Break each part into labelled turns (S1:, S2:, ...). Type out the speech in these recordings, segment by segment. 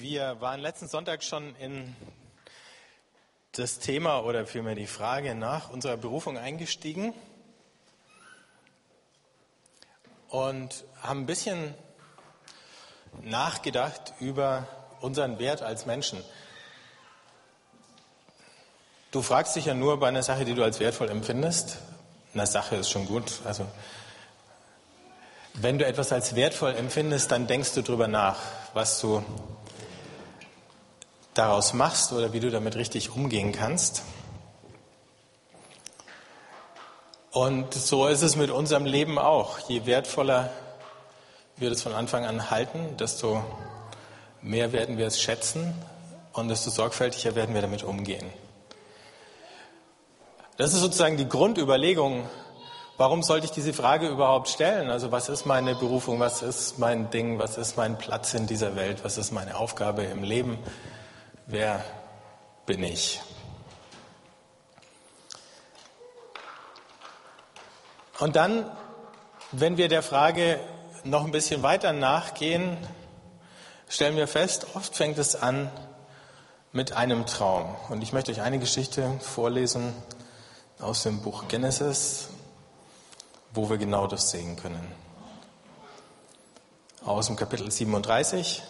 S1: Wir waren letzten Sonntag schon in das Thema oder vielmehr die Frage nach unserer Berufung eingestiegen und haben ein bisschen nachgedacht über unseren Wert als Menschen. Du fragst dich ja nur bei einer Sache, die du als wertvoll empfindest. Eine Sache ist schon gut. Also wenn du etwas als wertvoll empfindest, dann denkst du darüber nach, was du daraus machst oder wie du damit richtig umgehen kannst. Und so ist es mit unserem Leben auch. Je wertvoller wir das von Anfang an halten, desto mehr werden wir es schätzen und desto sorgfältiger werden wir damit umgehen. Das ist sozusagen die Grundüberlegung Warum sollte ich diese Frage überhaupt stellen? Also was ist meine Berufung? Was ist mein Ding? Was ist mein Platz in dieser Welt? Was ist meine Aufgabe im Leben? Wer bin ich? Und dann, wenn wir der Frage noch ein bisschen weiter nachgehen, stellen wir fest, oft fängt es an mit einem Traum. Und ich möchte euch eine Geschichte vorlesen aus dem Buch Genesis, wo wir genau das sehen können. Aus dem Kapitel 37.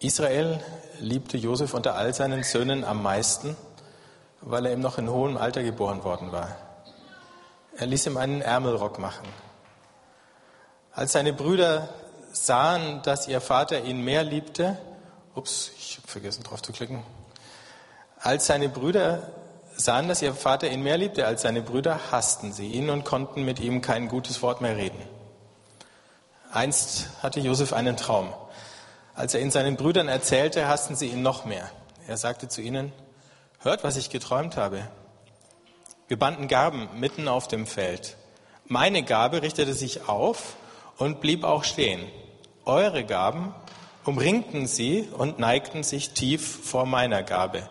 S1: Israel liebte Josef unter all seinen Söhnen am meisten, weil er ihm noch in hohem Alter geboren worden war. Er ließ ihm einen Ärmelrock machen. Als seine Brüder sahen, dass ihr Vater ihn mehr liebte, ups, ich habe vergessen drauf zu klicken. Als seine Brüder sahen, dass ihr Vater ihn mehr liebte als seine Brüder, hassten sie ihn und konnten mit ihm kein gutes Wort mehr reden. Einst hatte Josef einen Traum. Als er ihn seinen Brüdern erzählte, hassten sie ihn noch mehr. Er sagte zu ihnen, hört, was ich geträumt habe. Wir banden Gaben mitten auf dem Feld. Meine Gabe richtete sich auf und blieb auch stehen. Eure Gaben umringten sie und neigten sich tief vor meiner Gabe.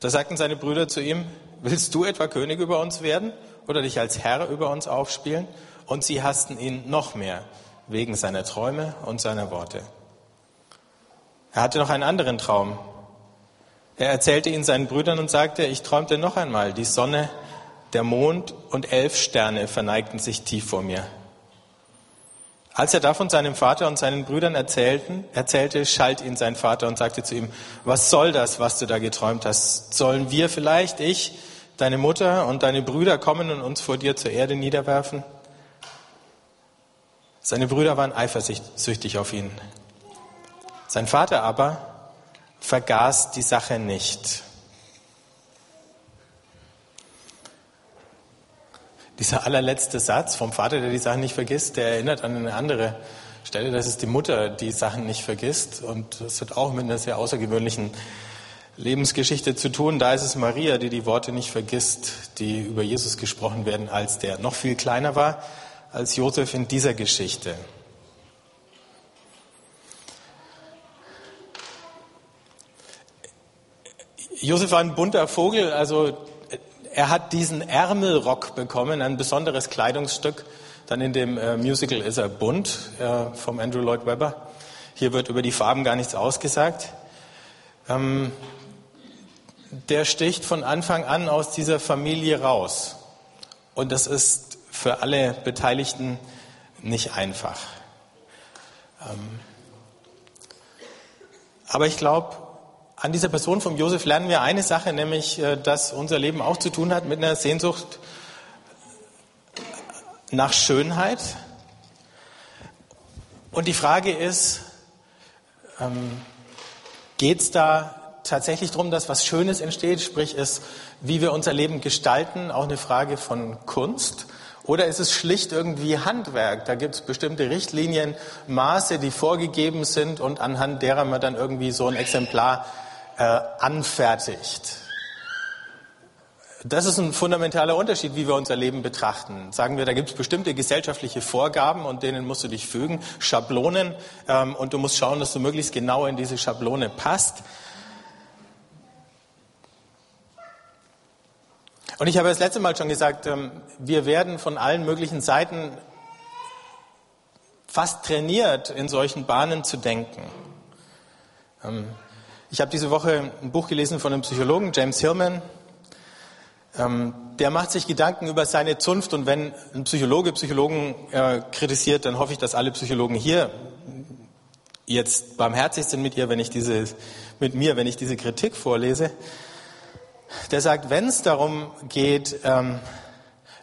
S1: Da sagten seine Brüder zu ihm, willst du etwa König über uns werden oder dich als Herr über uns aufspielen? Und sie hassten ihn noch mehr wegen seiner Träume und seiner Worte. Er hatte noch einen anderen Traum. Er erzählte ihn seinen Brüdern und sagte, ich träumte noch einmal, die Sonne, der Mond und elf Sterne verneigten sich tief vor mir. Als er davon seinem Vater und seinen Brüdern erzählten, erzählte, schalt ihn sein Vater und sagte zu ihm, was soll das, was du da geträumt hast? Sollen wir vielleicht, ich, deine Mutter und deine Brüder kommen und uns vor dir zur Erde niederwerfen? Seine Brüder waren eifersüchtig auf ihn. Sein Vater aber vergaß die Sache nicht. Dieser allerletzte Satz vom Vater, der die Sachen nicht vergisst, der erinnert an eine andere Stelle, dass es die Mutter die Sachen nicht vergisst. Und das hat auch mit einer sehr außergewöhnlichen Lebensgeschichte zu tun. Da ist es Maria, die die Worte nicht vergisst, die über Jesus gesprochen werden, als der noch viel kleiner war als Josef in dieser Geschichte. Josef war ein bunter Vogel, also er hat diesen Ärmelrock bekommen, ein besonderes Kleidungsstück. Dann in dem äh, Musical ist er bunt äh, vom Andrew Lloyd Webber. Hier wird über die Farben gar nichts ausgesagt. Ähm, der sticht von Anfang an aus dieser Familie raus. Und das ist für alle Beteiligten nicht einfach. Ähm, aber ich glaube, an dieser Person von Josef lernen wir eine Sache, nämlich, äh, dass unser Leben auch zu tun hat mit einer Sehnsucht nach Schönheit. Und die Frage ist, ähm, geht es da tatsächlich darum, dass was Schönes entsteht, sprich ist, wie wir unser Leben gestalten, auch eine Frage von Kunst? Oder ist es schlicht irgendwie Handwerk? Da gibt es bestimmte Richtlinien, Maße, die vorgegeben sind und anhand derer man dann irgendwie so ein Exemplar äh, anfertigt. Das ist ein fundamentaler Unterschied, wie wir unser Leben betrachten. Sagen wir, da gibt es bestimmte gesellschaftliche Vorgaben und denen musst du dich fügen, Schablonen, ähm, und du musst schauen, dass du möglichst genau in diese Schablone passt. Und ich habe das letzte Mal schon gesagt, ähm, wir werden von allen möglichen Seiten fast trainiert, in solchen Bahnen zu denken. Ähm, ich habe diese Woche ein Buch gelesen von einem Psychologen, James Hillman. Ähm, der macht sich Gedanken über seine Zunft und wenn ein Psychologe Psychologen äh, kritisiert, dann hoffe ich, dass alle Psychologen hier jetzt barmherzig sind mit ihr, wenn ich diese, mit mir, wenn ich diese Kritik vorlese. Der sagt, wenn es darum geht, ähm,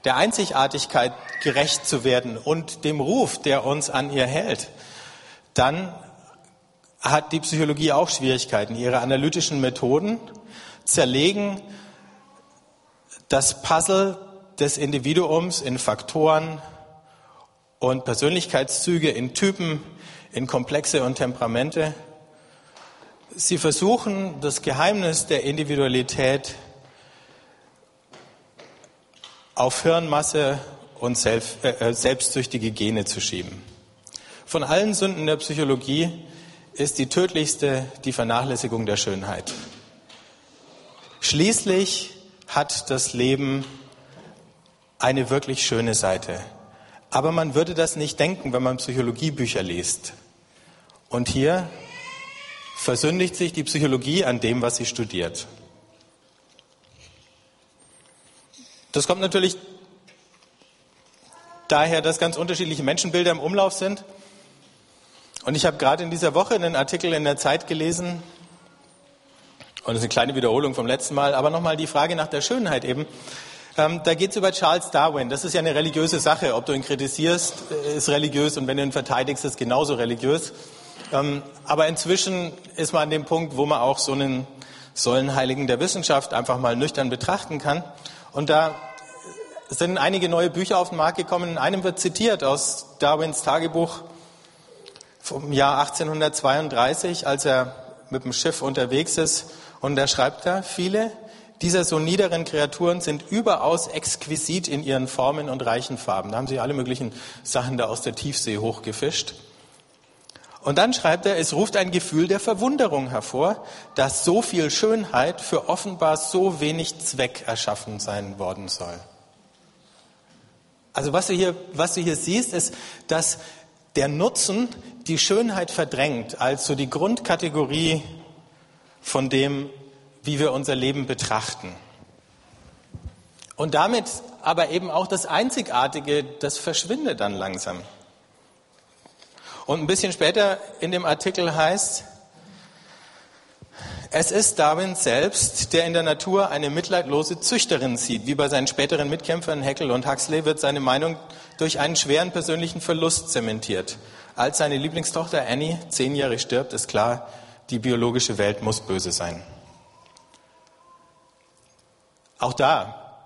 S1: der Einzigartigkeit gerecht zu werden und dem Ruf, der uns an ihr hält, dann hat die Psychologie auch Schwierigkeiten. Ihre analytischen Methoden zerlegen das Puzzle des Individuums in Faktoren und Persönlichkeitszüge, in Typen, in Komplexe und Temperamente. Sie versuchen, das Geheimnis der Individualität auf Hirnmasse und selbst, äh, äh, selbstsüchtige Gene zu schieben. Von allen Sünden der Psychologie ist die tödlichste die Vernachlässigung der Schönheit. Schließlich hat das Leben eine wirklich schöne Seite. Aber man würde das nicht denken, wenn man Psychologiebücher liest. Und hier versündigt sich die Psychologie an dem, was sie studiert. Das kommt natürlich daher, dass ganz unterschiedliche Menschenbilder im Umlauf sind. Und ich habe gerade in dieser Woche einen Artikel in der Zeit gelesen, und das ist eine kleine Wiederholung vom letzten Mal, aber nochmal die Frage nach der Schönheit eben. Ähm, da geht es über Charles Darwin. Das ist ja eine religiöse Sache. Ob du ihn kritisierst, äh, ist religiös und wenn du ihn verteidigst, ist genauso religiös. Ähm, aber inzwischen ist man an dem Punkt, wo man auch so einen Säulenheiligen der Wissenschaft einfach mal nüchtern betrachten kann. Und da sind einige neue Bücher auf den Markt gekommen. In einem wird zitiert aus Darwins Tagebuch vom Jahr 1832, als er mit dem Schiff unterwegs ist und da schreibt er, viele dieser so niederen Kreaturen sind überaus exquisit in ihren Formen und reichen Farben. Da haben sie alle möglichen Sachen da aus der Tiefsee hochgefischt. Und dann schreibt er, es ruft ein Gefühl der Verwunderung hervor, dass so viel Schönheit für offenbar so wenig Zweck erschaffen sein worden soll. Also was du hier, was du hier siehst, ist, dass der Nutzen die Schönheit verdrängt als so die Grundkategorie von dem, wie wir unser Leben betrachten. Und damit aber eben auch das Einzigartige, das verschwindet dann langsam. Und ein bisschen später in dem Artikel heißt, es ist Darwin selbst, der in der Natur eine mitleidlose Züchterin sieht. Wie bei seinen späteren Mitkämpfern Heckel und Huxley wird seine Meinung durch einen schweren persönlichen Verlust zementiert. Als seine Lieblingstochter Annie zehn Jahre stirbt, ist klar, die biologische Welt muss böse sein. Auch da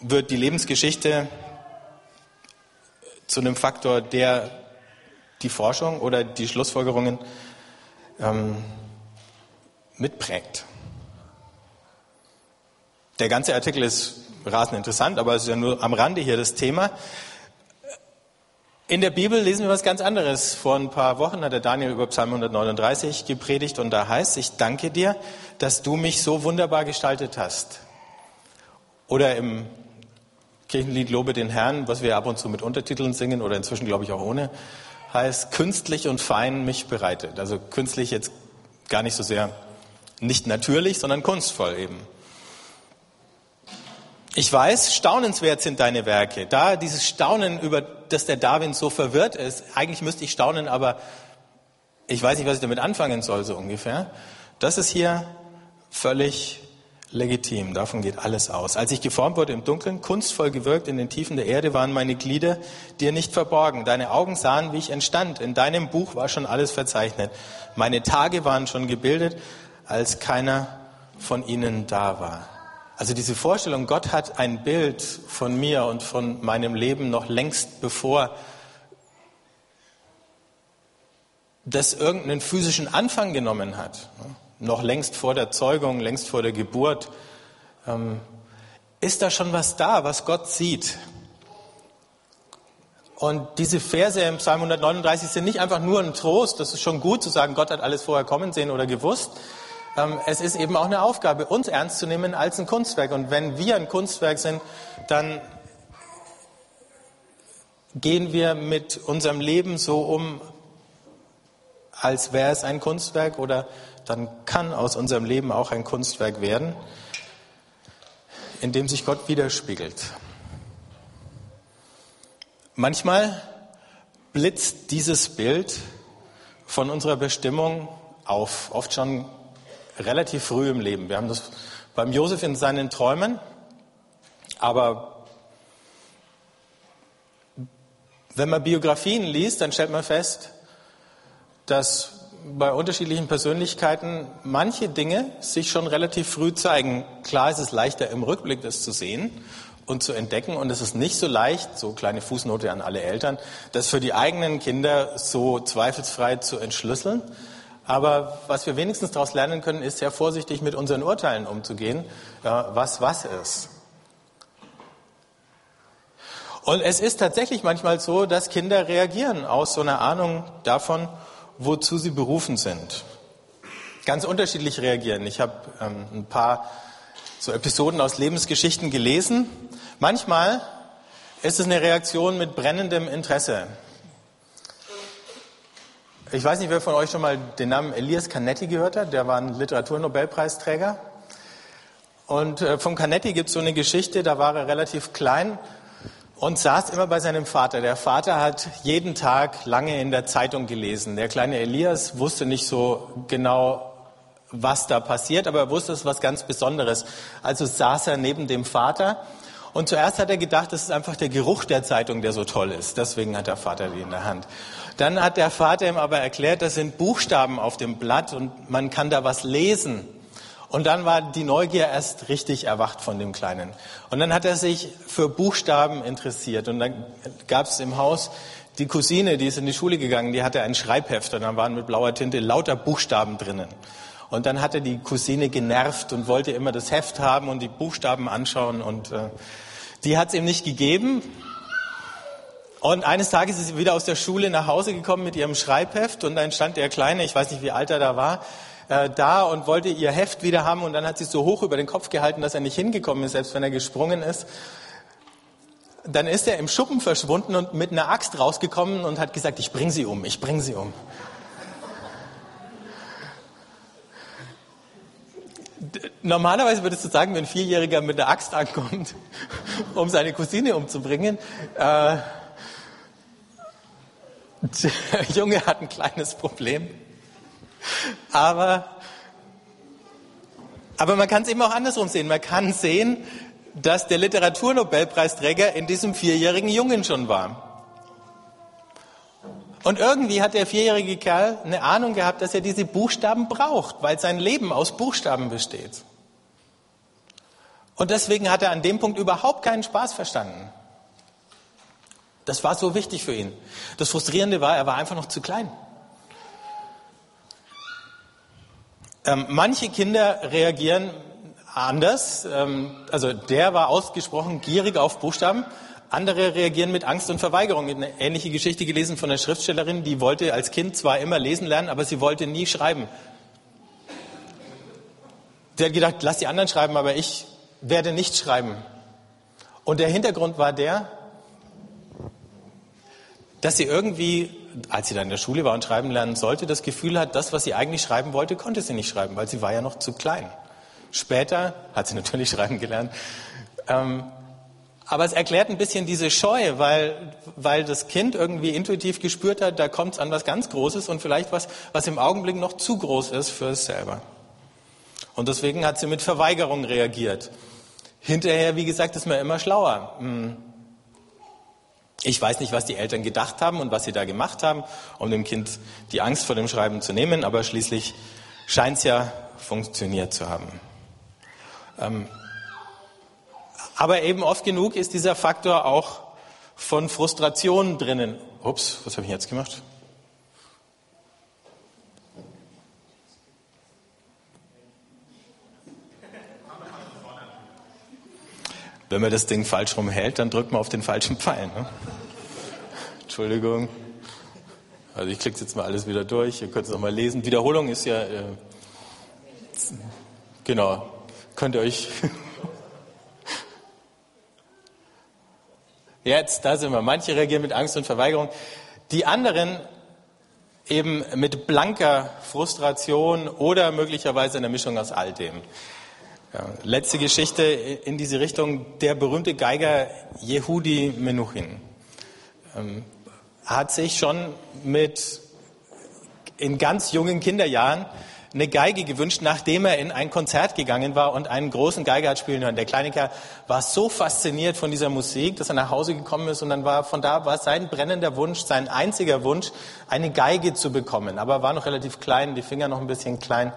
S1: wird die Lebensgeschichte zu einem Faktor, der die Forschung oder die Schlussfolgerungen ähm, mitprägt. Der ganze Artikel ist rasend interessant, aber es ist ja nur am Rande hier das Thema. In der Bibel lesen wir was ganz anderes. Vor ein paar Wochen hat der Daniel über Psalm 139 gepredigt und da heißt, ich danke dir, dass du mich so wunderbar gestaltet hast. Oder im Kirchenlied Lobe den Herrn, was wir ab und zu mit Untertiteln singen oder inzwischen glaube ich auch ohne, heißt künstlich und fein mich bereitet. Also künstlich jetzt gar nicht so sehr nicht natürlich, sondern kunstvoll eben. Ich weiß, staunenswert sind deine Werke. Da dieses Staunen, über das der Darwin so verwirrt ist, eigentlich müsste ich staunen, aber ich weiß nicht, was ich damit anfangen soll, so ungefähr. Das ist hier völlig legitim. Davon geht alles aus. Als ich geformt wurde im Dunkeln, kunstvoll gewirkt in den Tiefen der Erde, waren meine Glieder dir nicht verborgen. Deine Augen sahen, wie ich entstand. In deinem Buch war schon alles verzeichnet. Meine Tage waren schon gebildet, als keiner von ihnen da war. Also diese Vorstellung, Gott hat ein Bild von mir und von meinem Leben noch längst bevor das irgendeinen physischen Anfang genommen hat, ne, noch längst vor der Zeugung, längst vor der Geburt, ähm, ist da schon was da, was Gott sieht. Und diese Verse im Psalm 139 sind nicht einfach nur ein Trost, das ist schon gut zu sagen, Gott hat alles vorher kommen sehen oder gewusst, ähm, es ist eben auch eine Aufgabe, uns ernst zu nehmen als ein Kunstwerk. Und wenn wir ein Kunstwerk sind, dann gehen wir mit unserem Leben so um, als wäre es ein Kunstwerk oder dann kann aus unserem Leben auch ein Kunstwerk werden, in dem sich Gott widerspiegelt. Manchmal blitzt dieses Bild von unserer Bestimmung auf, oft schon relativ früh im Leben. Wir haben das beim Josef in seinen Träumen, aber wenn man Biografien liest, dann stellt man fest, dass bei unterschiedlichen Persönlichkeiten manche Dinge sich schon relativ früh zeigen. Klar ist es leichter im Rückblick das zu sehen und zu entdecken und es ist nicht so leicht, so kleine Fußnote an alle Eltern, das für die eigenen Kinder so zweifelsfrei zu entschlüsseln. Aber was wir wenigstens daraus lernen können, ist sehr vorsichtig mit unseren Urteilen umzugehen, was was ist. Und es ist tatsächlich manchmal so, dass Kinder reagieren aus so einer Ahnung davon, wozu sie berufen sind. Ganz unterschiedlich reagieren. Ich habe ähm, ein paar so Episoden aus Lebensgeschichten gelesen. Manchmal ist es eine Reaktion mit brennendem Interesse. Ich weiß nicht, wer von euch schon mal den Namen Elias Canetti gehört hat. Der war ein Literaturnobelpreisträger. Und äh, vom Canetti gibt es so eine Geschichte, da war er relativ klein und saß immer bei seinem Vater. Der Vater hat jeden Tag lange in der Zeitung gelesen. Der kleine Elias wusste nicht so genau, was da passiert, aber er wusste, es ist was ganz Besonderes. Also saß er neben dem Vater und zuerst hat er gedacht, das ist einfach der Geruch der Zeitung, der so toll ist. Deswegen hat der Vater die in der Hand. Dann hat der Vater ihm aber erklärt, das sind Buchstaben auf dem Blatt und man kann da was lesen. Und dann war die Neugier erst richtig erwacht von dem Kleinen. Und dann hat er sich für Buchstaben interessiert. Und dann gab es im Haus die Cousine, die ist in die Schule gegangen, die hatte ein Schreibheft und dann waren mit blauer Tinte lauter Buchstaben drinnen. Und dann hatte die Cousine genervt und wollte immer das Heft haben und die Buchstaben anschauen und äh, die hat es ihm nicht gegeben. Und eines Tages ist sie wieder aus der Schule nach Hause gekommen mit ihrem Schreibheft und dann stand der Kleine, ich weiß nicht wie alt er da war, äh, da und wollte ihr Heft wieder haben und dann hat sie es so hoch über den Kopf gehalten, dass er nicht hingekommen ist, selbst wenn er gesprungen ist. Dann ist er im Schuppen verschwunden und mit einer Axt rausgekommen und hat gesagt, ich bring sie um, ich bring sie um. Normalerweise würdest du sagen, wenn ein Vierjähriger mit der Axt ankommt, um seine Cousine umzubringen, äh, der Junge hat ein kleines Problem. Aber, aber man kann es eben auch andersrum sehen. Man kann sehen, dass der Literaturnobelpreisträger in diesem vierjährigen Jungen schon war. Und irgendwie hat der vierjährige Kerl eine Ahnung gehabt, dass er diese Buchstaben braucht, weil sein Leben aus Buchstaben besteht. Und deswegen hat er an dem Punkt überhaupt keinen Spaß verstanden. Das war so wichtig für ihn. Das Frustrierende war, er war einfach noch zu klein. Ähm, manche Kinder reagieren anders. Ähm, also der war ausgesprochen gierig auf Buchstaben. Andere reagieren mit Angst und Verweigerung. Eine ähnliche Geschichte gelesen von einer Schriftstellerin, die wollte als Kind zwar immer lesen lernen, aber sie wollte nie schreiben. Sie hat gedacht, lass die anderen schreiben, aber ich werde nicht schreiben. Und der Hintergrund war der, dass sie irgendwie als sie dann in der Schule war und schreiben lernen sollte, das Gefühl hat, das, was sie eigentlich schreiben wollte, konnte sie nicht schreiben, weil sie war ja noch zu klein. Später hat sie natürlich schreiben gelernt. Ähm, aber es erklärt ein bisschen diese Scheu, weil, weil das Kind irgendwie intuitiv gespürt hat, da kommt es an was ganz Großes und vielleicht was, was im Augenblick noch zu groß ist für es selber. Und deswegen hat sie mit Verweigerung reagiert. Hinterher, wie gesagt, ist man immer schlauer. Hm. Ich weiß nicht, was die Eltern gedacht haben und was sie da gemacht haben, um dem Kind die Angst vor dem Schreiben zu nehmen, aber schließlich scheint es ja funktioniert zu haben. Ähm, aber eben oft genug ist dieser Faktor auch von Frustration drinnen. Ups, was habe ich jetzt gemacht? Wenn man das Ding falsch rumhält, dann drückt man auf den falschen Pfeil. Ne? Entschuldigung. Also ich klicke jetzt mal alles wieder durch. Ihr könnt es nochmal lesen. Wiederholung ist ja äh, genau. Könnt ihr euch Jetzt, da sind wir. Manche reagieren mit Angst und Verweigerung. Die anderen eben mit blanker Frustration oder möglicherweise einer Mischung aus all dem. Ja, letzte Geschichte in diese Richtung. Der berühmte Geiger Yehudi Menuhin ähm, hat sich schon mit in ganz jungen Kinderjahren eine Geige gewünscht, nachdem er in ein Konzert gegangen war und einen großen Geiger hat spielen hören. Der kleine Kerl war so fasziniert von dieser Musik, dass er nach Hause gekommen ist und dann war von da war sein brennender Wunsch, sein einziger Wunsch, eine Geige zu bekommen. Aber er war noch relativ klein, die Finger noch ein bisschen klein.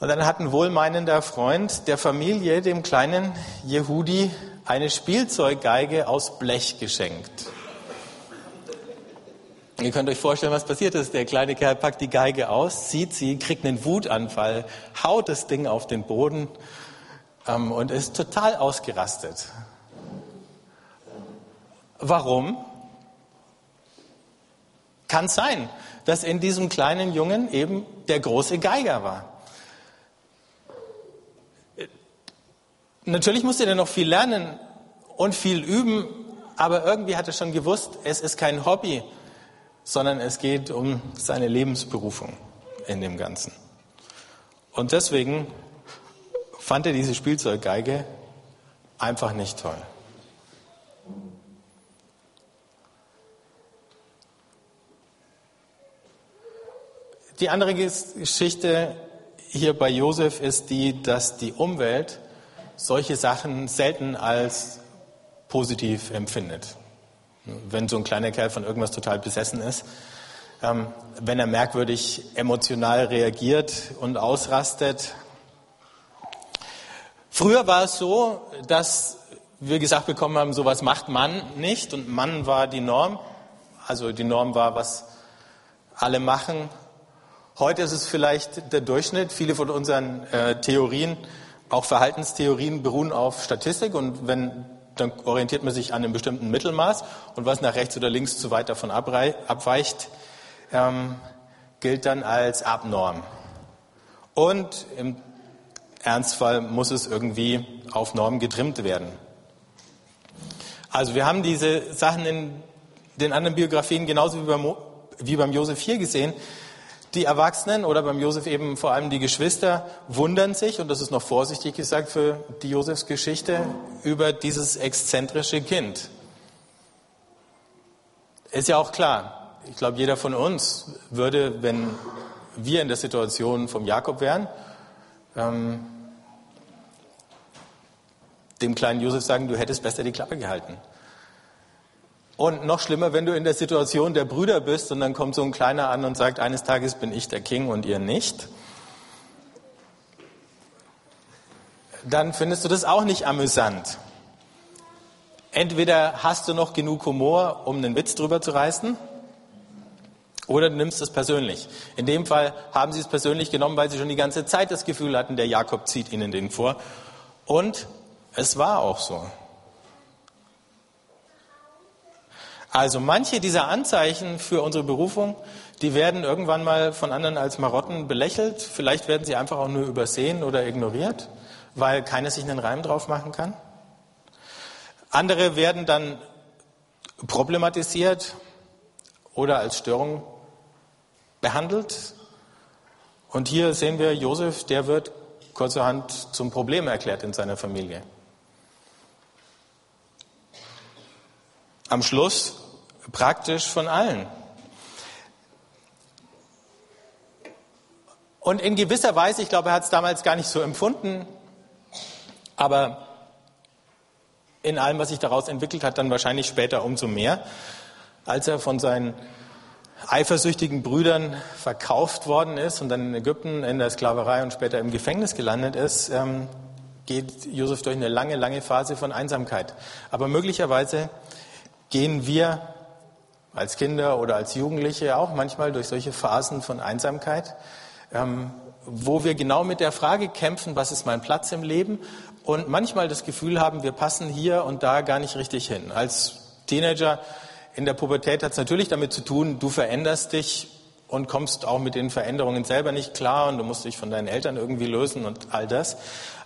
S1: Und dann hat ein wohlmeinender Freund der Familie dem kleinen Jehudi eine Spielzeuggeige aus Blech geschenkt. Ihr könnt euch vorstellen, was passiert ist. Der kleine Kerl packt die Geige aus, zieht sie, kriegt einen Wutanfall, haut das Ding auf den Boden ähm, und ist total ausgerastet. Warum? Kann sein, dass in diesem kleinen Jungen eben der große Geiger war. Natürlich musste er noch viel lernen und viel üben, aber irgendwie hat er schon gewusst, es ist kein Hobby, sondern es geht um seine Lebensberufung in dem Ganzen. Und deswegen fand er diese Spielzeuggeige einfach nicht toll. Die andere Geschichte hier bei Josef ist die, dass die Umwelt solche Sachen selten als positiv empfindet. Wenn so ein kleiner Kerl von irgendwas total besessen ist, ähm, wenn er merkwürdig emotional reagiert und ausrastet. Früher war es so, dass wir gesagt bekommen haben, sowas macht Mann nicht und Mann war die Norm. Also die Norm war, was alle machen. Heute ist es vielleicht der Durchschnitt. Viele von unseren äh, Theorien, auch Verhaltenstheorien, beruhen auf Statistik und wenn dann orientiert man sich an einem bestimmten Mittelmaß und was nach rechts oder links zu weit davon abweicht, ähm, gilt dann als Abnorm. Und im Ernstfall muss es irgendwie auf Norm getrimmt werden. Also wir haben diese Sachen in den anderen Biografien genauso wie beim, wie beim Josef hier gesehen. Die Erwachsenen oder beim Josef eben vor allem die Geschwister wundern sich, und das ist noch vorsichtig gesagt für die Josefs Geschichte, über dieses exzentrische Kind. Ist ja auch klar, ich glaube, jeder von uns würde, wenn wir in der Situation vom Jakob wären, ähm, dem kleinen Josef sagen, du hättest besser die Klappe gehalten. Und noch schlimmer, wenn du in der Situation der Brüder bist und dann kommt so ein Kleiner an und sagt, eines Tages bin ich der King und ihr nicht. Dann findest du das auch nicht amüsant. Entweder hast du noch genug Humor, um einen Witz drüber zu reißen, oder du nimmst es persönlich. In dem Fall haben sie es persönlich genommen, weil sie schon die ganze Zeit das Gefühl hatten, der Jakob zieht ihnen den vor. Und es war auch so. Also manche dieser Anzeichen für unsere Berufung, die werden irgendwann mal von anderen als Marotten belächelt. Vielleicht werden sie einfach auch nur übersehen oder ignoriert, weil keiner sich einen Reim drauf machen kann. Andere werden dann problematisiert oder als Störung behandelt. Und hier sehen wir Josef, der wird kurzerhand zum Problem erklärt in seiner Familie. Am Schluss praktisch von allen. Und in gewisser Weise, ich glaube, er hat es damals gar nicht so empfunden, aber in allem, was sich daraus entwickelt hat, dann wahrscheinlich später umso mehr, als er von seinen eifersüchtigen Brüdern verkauft worden ist und dann in Ägypten in der Sklaverei und später im Gefängnis gelandet ist, ähm, geht Josef durch eine lange, lange Phase von Einsamkeit. Aber möglicherweise gehen wir als Kinder oder als Jugendliche auch manchmal durch solche Phasen von Einsamkeit, ähm, wo wir genau mit der Frage kämpfen, was ist mein Platz im Leben und manchmal das Gefühl haben, wir passen hier und da gar nicht richtig hin. Als Teenager in der Pubertät hat es natürlich damit zu tun, du veränderst dich und kommst auch mit den Veränderungen selber nicht klar und du musst dich von deinen Eltern irgendwie lösen und all das.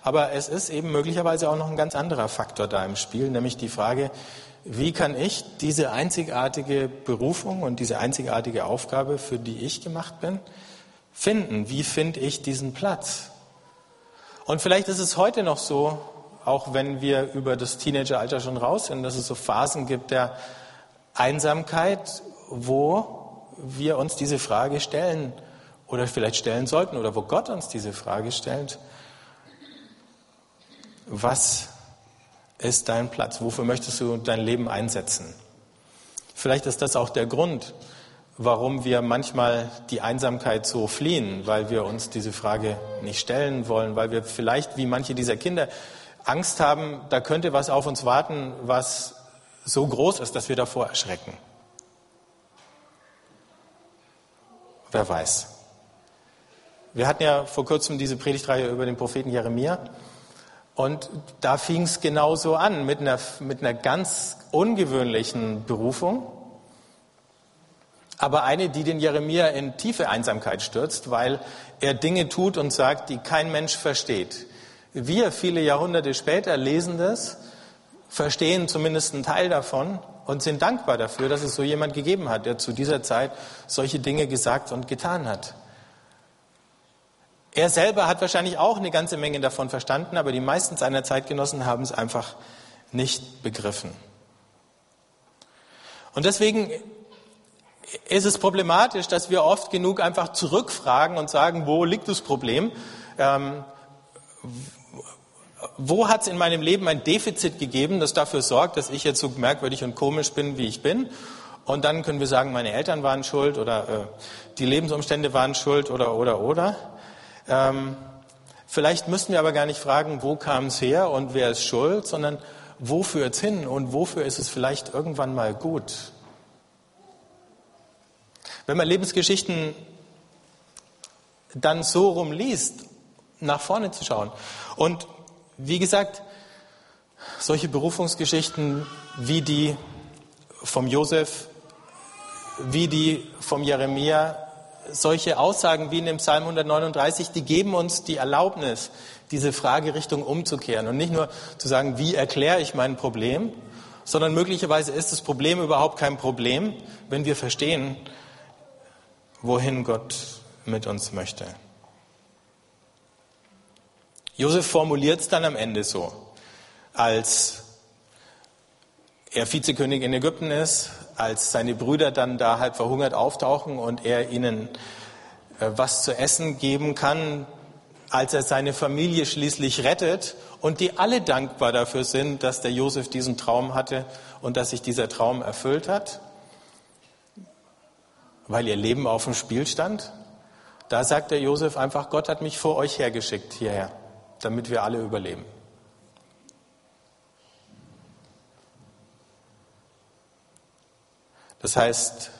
S1: Aber es ist eben möglicherweise auch noch ein ganz anderer Faktor da im Spiel, nämlich die Frage, wie kann ich diese einzigartige Berufung und diese einzigartige Aufgabe, für die ich gemacht bin, finden? Wie finde ich diesen Platz? Und vielleicht ist es heute noch so, auch wenn wir über das Teenageralter schon raus sind, dass es so Phasen gibt der Einsamkeit, wo wir uns diese Frage stellen oder vielleicht stellen sollten oder wo Gott uns diese Frage stellt. Was ist dein Platz? Wofür möchtest du dein Leben einsetzen? Vielleicht ist das auch der Grund, warum wir manchmal die Einsamkeit so fliehen, weil wir uns diese Frage nicht stellen wollen, weil wir vielleicht, wie manche dieser Kinder, Angst haben, da könnte was auf uns warten, was so groß ist, dass wir davor erschrecken. Wer weiß. Wir hatten ja vor kurzem diese Predigtreihe über den Propheten Jeremia. Und da fing es genauso an, mit einer, mit einer ganz ungewöhnlichen Berufung, aber eine, die den Jeremia in tiefe Einsamkeit stürzt, weil er Dinge tut und sagt, die kein Mensch versteht. Wir, viele Jahrhunderte später, lesen das, verstehen zumindest einen Teil davon und sind dankbar dafür, dass es so jemand gegeben hat, der zu dieser Zeit solche Dinge gesagt und getan hat. Er selber hat wahrscheinlich auch eine ganze Menge davon verstanden, aber die meisten seiner Zeitgenossen haben es einfach nicht begriffen. Und deswegen ist es problematisch, dass wir oft genug einfach zurückfragen und sagen, wo liegt das Problem? Ähm, wo hat es in meinem Leben ein Defizit gegeben, das dafür sorgt, dass ich jetzt so merkwürdig und komisch bin, wie ich bin? Und dann können wir sagen, meine Eltern waren schuld oder äh, die Lebensumstände waren schuld oder oder oder. Ähm, vielleicht müssten wir aber gar nicht fragen, wo kam es her und wer ist schuld, sondern wo führt es hin und wofür ist es vielleicht irgendwann mal gut. Wenn man Lebensgeschichten dann so rumliest, nach vorne zu schauen. Und wie gesagt, solche Berufungsgeschichten wie die vom Josef, wie die vom Jeremia, solche Aussagen wie in dem Psalm 139, die geben uns die Erlaubnis, diese Fragerichtung umzukehren und nicht nur zu sagen, wie erkläre ich mein Problem, sondern möglicherweise ist das Problem überhaupt kein Problem, wenn wir verstehen, wohin Gott mit uns möchte. Josef formuliert es dann am Ende so, als er Vizekönig in Ägypten ist, als seine Brüder dann da halb verhungert auftauchen und er ihnen äh, was zu essen geben kann, als er seine Familie schließlich rettet und die alle dankbar dafür sind, dass der Josef diesen Traum hatte und dass sich dieser Traum erfüllt hat, weil ihr Leben auf dem Spiel stand. Da sagt der Josef einfach, Gott hat mich vor euch hergeschickt hierher, damit wir alle überleben. Das heißt,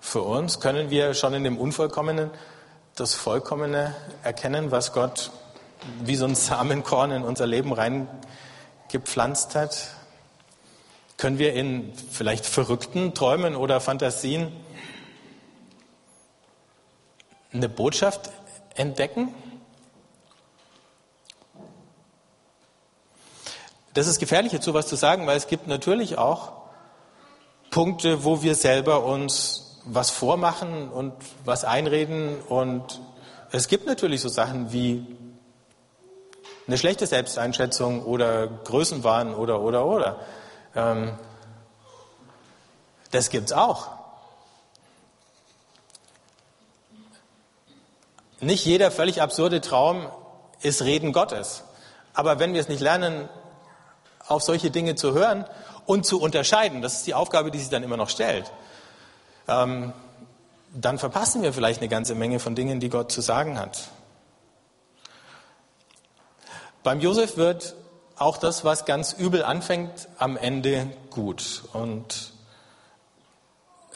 S1: für uns können wir schon in dem Unvollkommenen das Vollkommene erkennen, was Gott wie so ein Samenkorn in unser Leben reingepflanzt hat. Können wir in vielleicht verrückten Träumen oder Fantasien eine Botschaft entdecken? Das ist gefährlich, jetzt sowas zu sagen, weil es gibt natürlich auch Punkte, wo wir selber uns was vormachen und was einreden. Und es gibt natürlich so Sachen wie eine schlechte Selbsteinschätzung oder Größenwahn oder, oder, oder. Ähm, das es auch. Nicht jeder völlig absurde Traum ist Reden Gottes. Aber wenn wir es nicht lernen, auf solche Dinge zu hören und zu unterscheiden, das ist die Aufgabe, die sich dann immer noch stellt, ähm, dann verpassen wir vielleicht eine ganze Menge von Dingen, die Gott zu sagen hat. Beim Josef wird auch das, was ganz übel anfängt, am Ende gut. Und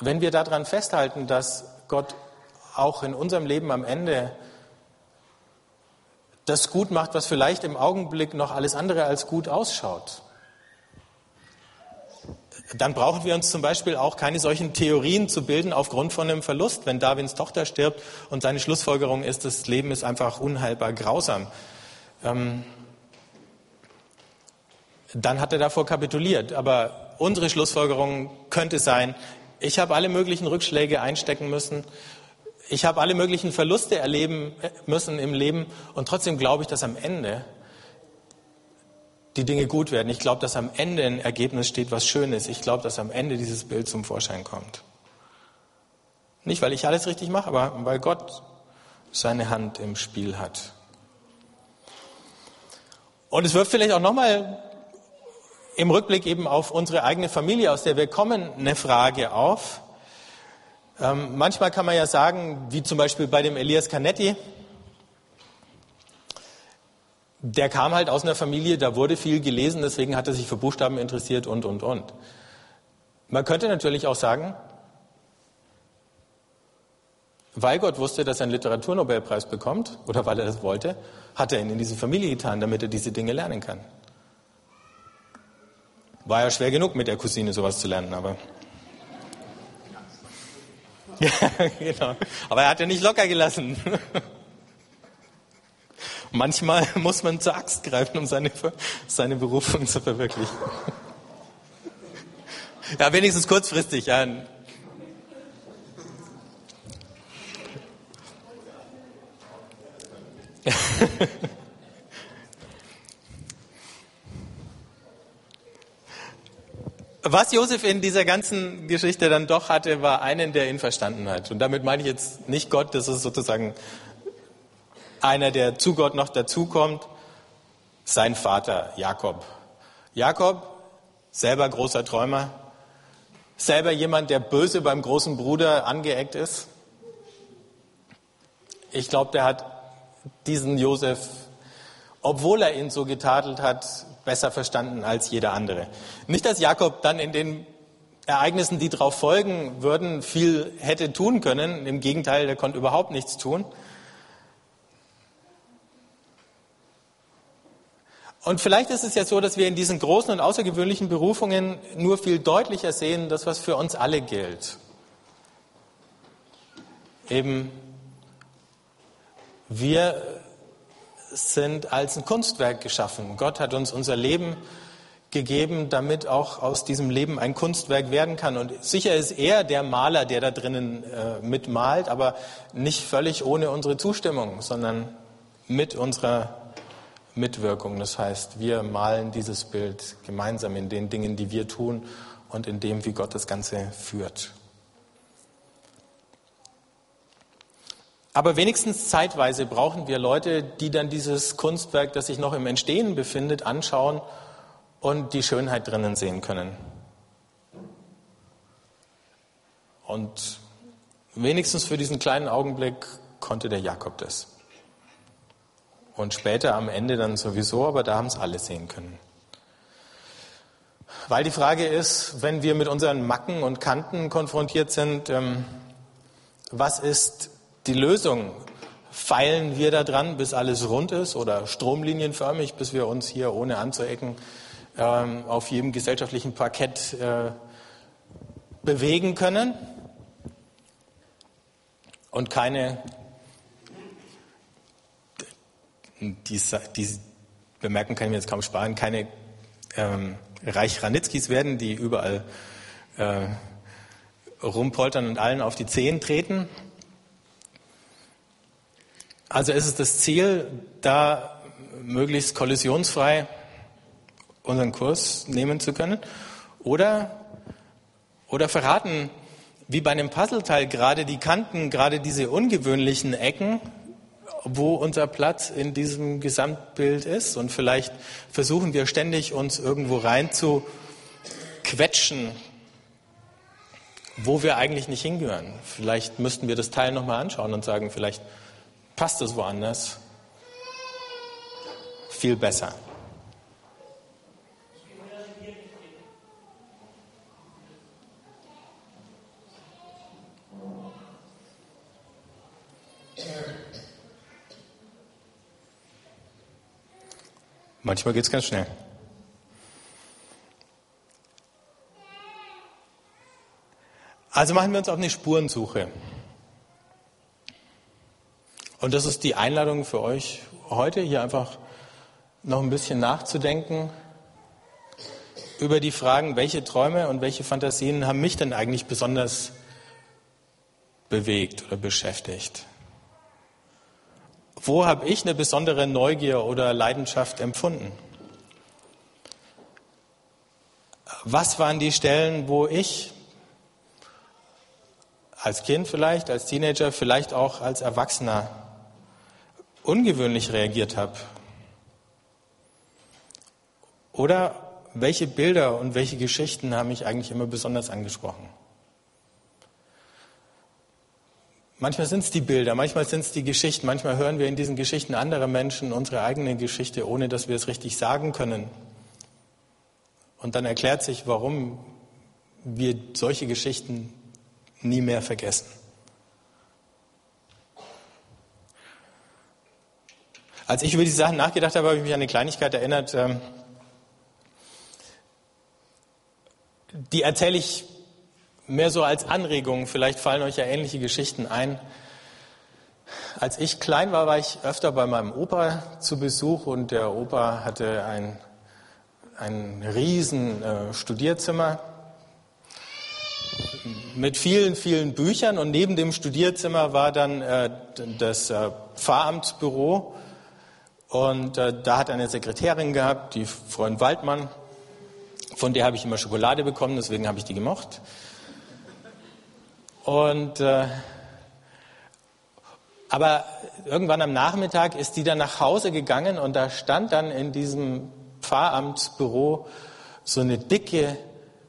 S1: wenn wir daran festhalten, dass Gott auch in unserem Leben am Ende das gut macht, was vielleicht im Augenblick noch alles andere als gut ausschaut, dann brauchen wir uns zum Beispiel auch keine solchen Theorien zu bilden aufgrund von einem Verlust. Wenn Darwins Tochter stirbt und seine Schlussfolgerung ist, das Leben ist einfach unheilbar grausam, ähm, dann hat er davor kapituliert. Aber unsere Schlussfolgerung könnte sein, ich habe alle möglichen Rückschläge einstecken müssen. Ich habe alle möglichen Verluste erleben müssen im Leben. Und trotzdem glaube ich, dass am Ende die Dinge gut werden. Ich glaube, dass am Ende ein Ergebnis steht, was schön ist. Ich glaube, dass am Ende dieses Bild zum Vorschein kommt. Nicht, weil ich alles richtig mache, aber weil Gott seine Hand im Spiel hat. Und es wirft vielleicht auch nochmal im Rückblick eben auf unsere eigene Familie, aus der wir kommen, eine Frage auf. Ähm, manchmal kann man ja sagen, wie zum Beispiel bei dem Elias Canetti, der kam halt aus einer Familie, da wurde viel gelesen, deswegen hat er sich für Buchstaben interessiert und, und, und. Man könnte natürlich auch sagen, weil Gott wusste, dass er einen Literaturnobelpreis bekommt, oder weil er das wollte, hat er ihn in diese Familie getan, damit er diese Dinge lernen kann. War ja schwer genug, mit der Cousine sowas zu lernen, aber. ja, genau. Aber er hat ja nicht locker gelassen. Manchmal muss man zur Axt greifen, um seine, seine Berufung zu verwirklichen. ja, wenigstens kurzfristig. Ja. Was Josef in dieser ganzen Geschichte dann doch hatte, war einen, der ihn verstanden hat. Und damit meine ich jetzt nicht Gott, das ist sozusagen einer, der zu Gott noch dazukommt, sein Vater Jakob. Jakob, selber großer Träumer, selber jemand, der böse beim großen Bruder angeeckt ist. Ich glaube, der hat diesen Josef, obwohl er ihn so getadelt hat, besser verstanden als jeder andere. Nicht, dass Jakob dann in den Ereignissen, die darauf folgen würden, viel hätte tun können. Im Gegenteil, der konnte überhaupt nichts tun. Und vielleicht ist es ja so, dass wir in diesen großen und außergewöhnlichen Berufungen nur viel deutlicher sehen, das, was für uns alle gilt. Eben, wir sind als ein Kunstwerk geschaffen. Gott hat uns unser Leben gegeben, damit auch aus diesem Leben ein Kunstwerk werden kann. Und sicher ist er der Maler, der da drinnen äh, mitmalt, aber nicht völlig ohne unsere Zustimmung, sondern mit unserer Mitwirkung. Das heißt, wir malen dieses Bild gemeinsam in den Dingen, die wir tun und in dem, wie Gott das Ganze führt. Aber wenigstens zeitweise brauchen wir Leute, die dann dieses Kunstwerk, das sich noch im Entstehen befindet, anschauen und die Schönheit drinnen sehen können. Und wenigstens für diesen kleinen Augenblick konnte der Jakob das. Und später am Ende dann sowieso, aber da haben es alle sehen können. Weil die Frage ist, wenn wir mit unseren Macken und Kanten konfrontiert sind, ähm, was ist die Lösung? Feilen wir da dran, bis alles rund ist oder stromlinienförmig, bis wir uns hier ohne anzuecken ähm, auf jedem gesellschaftlichen Parkett äh, bewegen können und keine die, die Bemerkung kann ich mir jetzt kaum sparen, keine ähm, Reich Ranitzkis werden, die überall äh, rumpoltern und allen auf die Zehen treten. Also ist es das Ziel, da möglichst kollisionsfrei unseren Kurs nehmen zu können? Oder, oder verraten, wie bei einem Puzzleteil, gerade die Kanten, gerade diese ungewöhnlichen Ecken, wo unser Platz in diesem Gesamtbild ist. Und vielleicht versuchen wir ständig, uns irgendwo rein zu quetschen, wo wir eigentlich nicht hingehören. Vielleicht müssten wir das Teil nochmal anschauen und sagen, vielleicht passt es woanders viel besser. Manchmal geht es ganz schnell. Also machen wir uns auf eine Spurensuche. Und das ist die Einladung für euch heute, hier einfach noch ein bisschen nachzudenken. über die Fragen, welche Träume und welche Fantasien haben mich denn eigentlich besonders bewegt oder beschäftigt? Wo habe ich eine besondere Neugier oder Leidenschaft empfunden? Was waren die Stellen, wo ich als Kind vielleicht, als Teenager, vielleicht auch als Erwachsener ungewöhnlich reagiert habe? Oder welche Bilder und welche Geschichten haben mich eigentlich immer besonders angesprochen? Manchmal sind es die Bilder, manchmal sind es die Geschichten, manchmal hören wir in diesen Geschichten anderer Menschen unsere eigene Geschichte, ohne dass wir es richtig sagen können. Und dann erklärt sich, warum wir solche Geschichten nie mehr vergessen. Als ich über die Sachen nachgedacht habe, habe ich mich an eine Kleinigkeit erinnert. Ähm, die erzähle ich mehr so als Anregung. Vielleicht fallen euch ja ähnliche Geschichten ein. Als ich klein war, war ich öfter bei meinem Opa zu Besuch und der Opa hatte ein, ein riesen äh, Studierzimmer mit vielen, vielen Büchern und neben dem Studierzimmer war dann äh, das äh, Pfarramtsbüro und äh, da hat eine Sekretärin gehabt, die Freund Waldmann von der habe ich immer Schokolade bekommen, deswegen habe ich die gemocht. Und äh, aber irgendwann am Nachmittag ist die dann nach Hause gegangen und da stand dann in diesem Pfarramtsbüro so eine dicke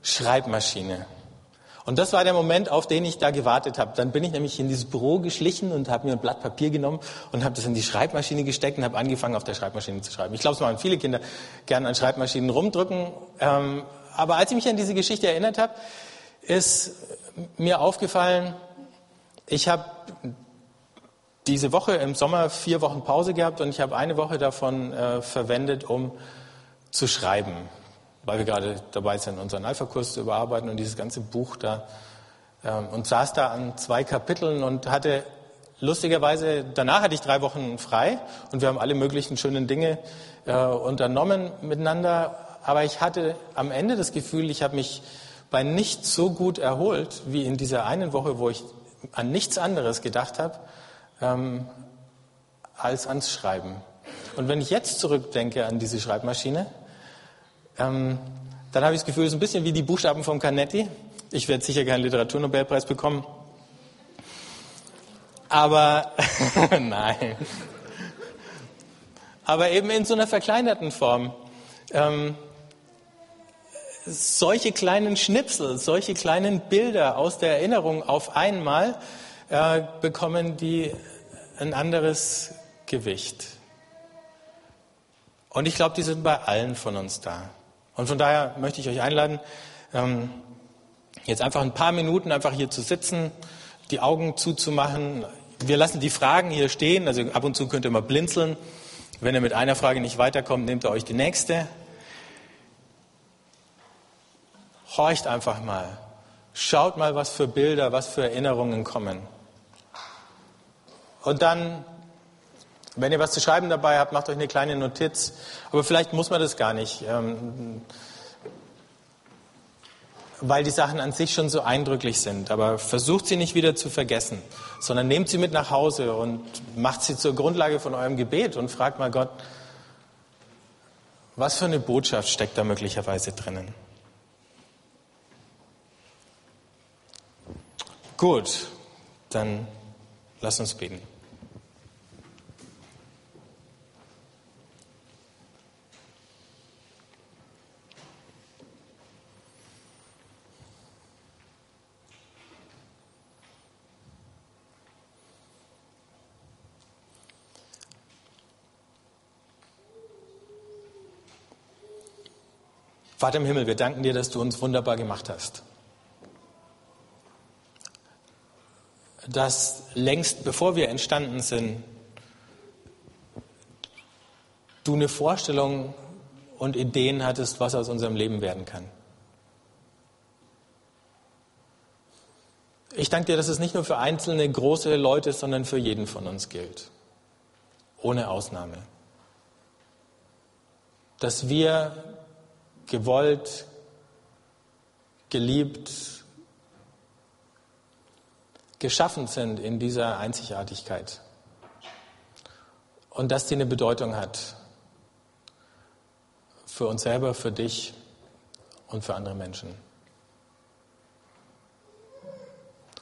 S1: Schreibmaschine. Und das war der Moment, auf den ich da gewartet habe. Dann bin ich nämlich in dieses Büro geschlichen und habe mir ein Blatt Papier genommen und habe das in die Schreibmaschine gesteckt und habe angefangen, auf der Schreibmaschine zu schreiben. Ich glaube, es machen viele Kinder gerne an Schreibmaschinen rumdrücken. Ähm, aber als ich mich an diese Geschichte erinnert habe, ist mir aufgefallen, ich habe diese Woche im Sommer vier Wochen Pause gehabt und ich habe eine Woche davon äh, verwendet, um zu schreiben weil wir gerade dabei sind, unseren Alpha-Kurs zu überarbeiten und dieses ganze Buch da ähm, und saß da an zwei Kapiteln und hatte lustigerweise, danach hatte ich drei Wochen frei und wir haben alle möglichen schönen Dinge äh, unternommen miteinander, aber ich hatte am Ende das Gefühl, ich habe mich bei nichts so gut erholt wie in dieser einen Woche, wo ich an nichts anderes gedacht habe, ähm, als ans Schreiben. Und wenn ich jetzt zurückdenke an diese Schreibmaschine, ähm, dann habe ich das Gefühl, es ist ein bisschen wie die Buchstaben von Canetti. Ich werde sicher keinen Literaturnobelpreis bekommen. Aber, nein. Aber eben in so einer verkleinerten Form. Ähm, solche kleinen Schnipsel, solche kleinen Bilder aus der Erinnerung auf einmal äh, bekommen die ein anderes Gewicht. Und ich glaube, die sind bei allen von uns da. Und von daher möchte ich euch einladen, ähm, jetzt einfach ein paar Minuten einfach hier zu sitzen, die Augen zuzumachen. Wir lassen die Fragen hier stehen, also ab und zu könnt ihr mal blinzeln. Wenn ihr mit einer Frage nicht weiterkommt, nehmt ihr euch die nächste. Horcht einfach mal. Schaut mal, was für Bilder, was für Erinnerungen kommen. Und dann wenn ihr was zu schreiben dabei habt, macht euch eine kleine Notiz. Aber vielleicht muss man das gar nicht, ähm, weil die Sachen an sich schon so eindrücklich sind. Aber versucht sie nicht wieder zu vergessen, sondern nehmt sie mit nach Hause und macht sie zur Grundlage von eurem Gebet und fragt mal Gott, was für eine Botschaft steckt da möglicherweise drinnen? Gut, dann lass uns beten. Vater im Himmel, wir danken dir, dass du uns wunderbar gemacht hast. Dass längst bevor wir entstanden sind, du eine Vorstellung und Ideen hattest, was aus unserem Leben werden kann. Ich danke dir, dass es nicht nur für einzelne große Leute sondern für jeden von uns gilt. Ohne Ausnahme. Dass wir gewollt, geliebt, geschaffen sind in dieser Einzigartigkeit. Und dass die eine Bedeutung hat für uns selber, für dich und für andere Menschen.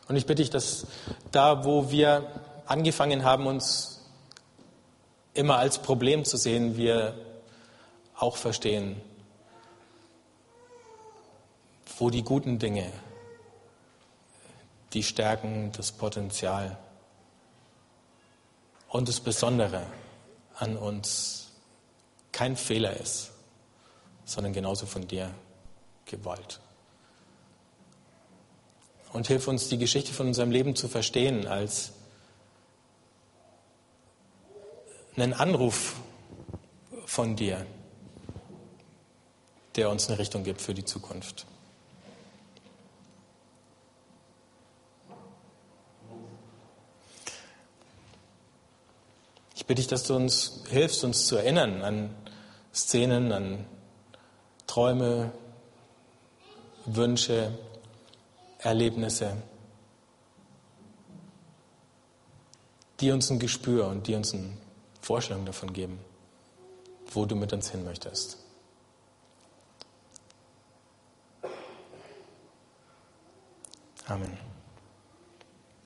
S1: Und ich bitte dich, dass da, wo wir angefangen haben, uns immer als Problem zu sehen, wir auch verstehen, wo die guten Dinge, die Stärken, das Potenzial und das Besondere an uns kein Fehler ist, sondern genauso von dir gewollt und hilf uns, die Geschichte von unserem Leben zu verstehen als einen Anruf von dir, der uns eine Richtung gibt für die Zukunft. Bitte dich, dass du uns hilfst, uns zu erinnern an Szenen, an Träume, Wünsche, Erlebnisse, die uns ein Gespür und die uns eine Vorstellung davon geben, wo du mit uns hin möchtest. Amen.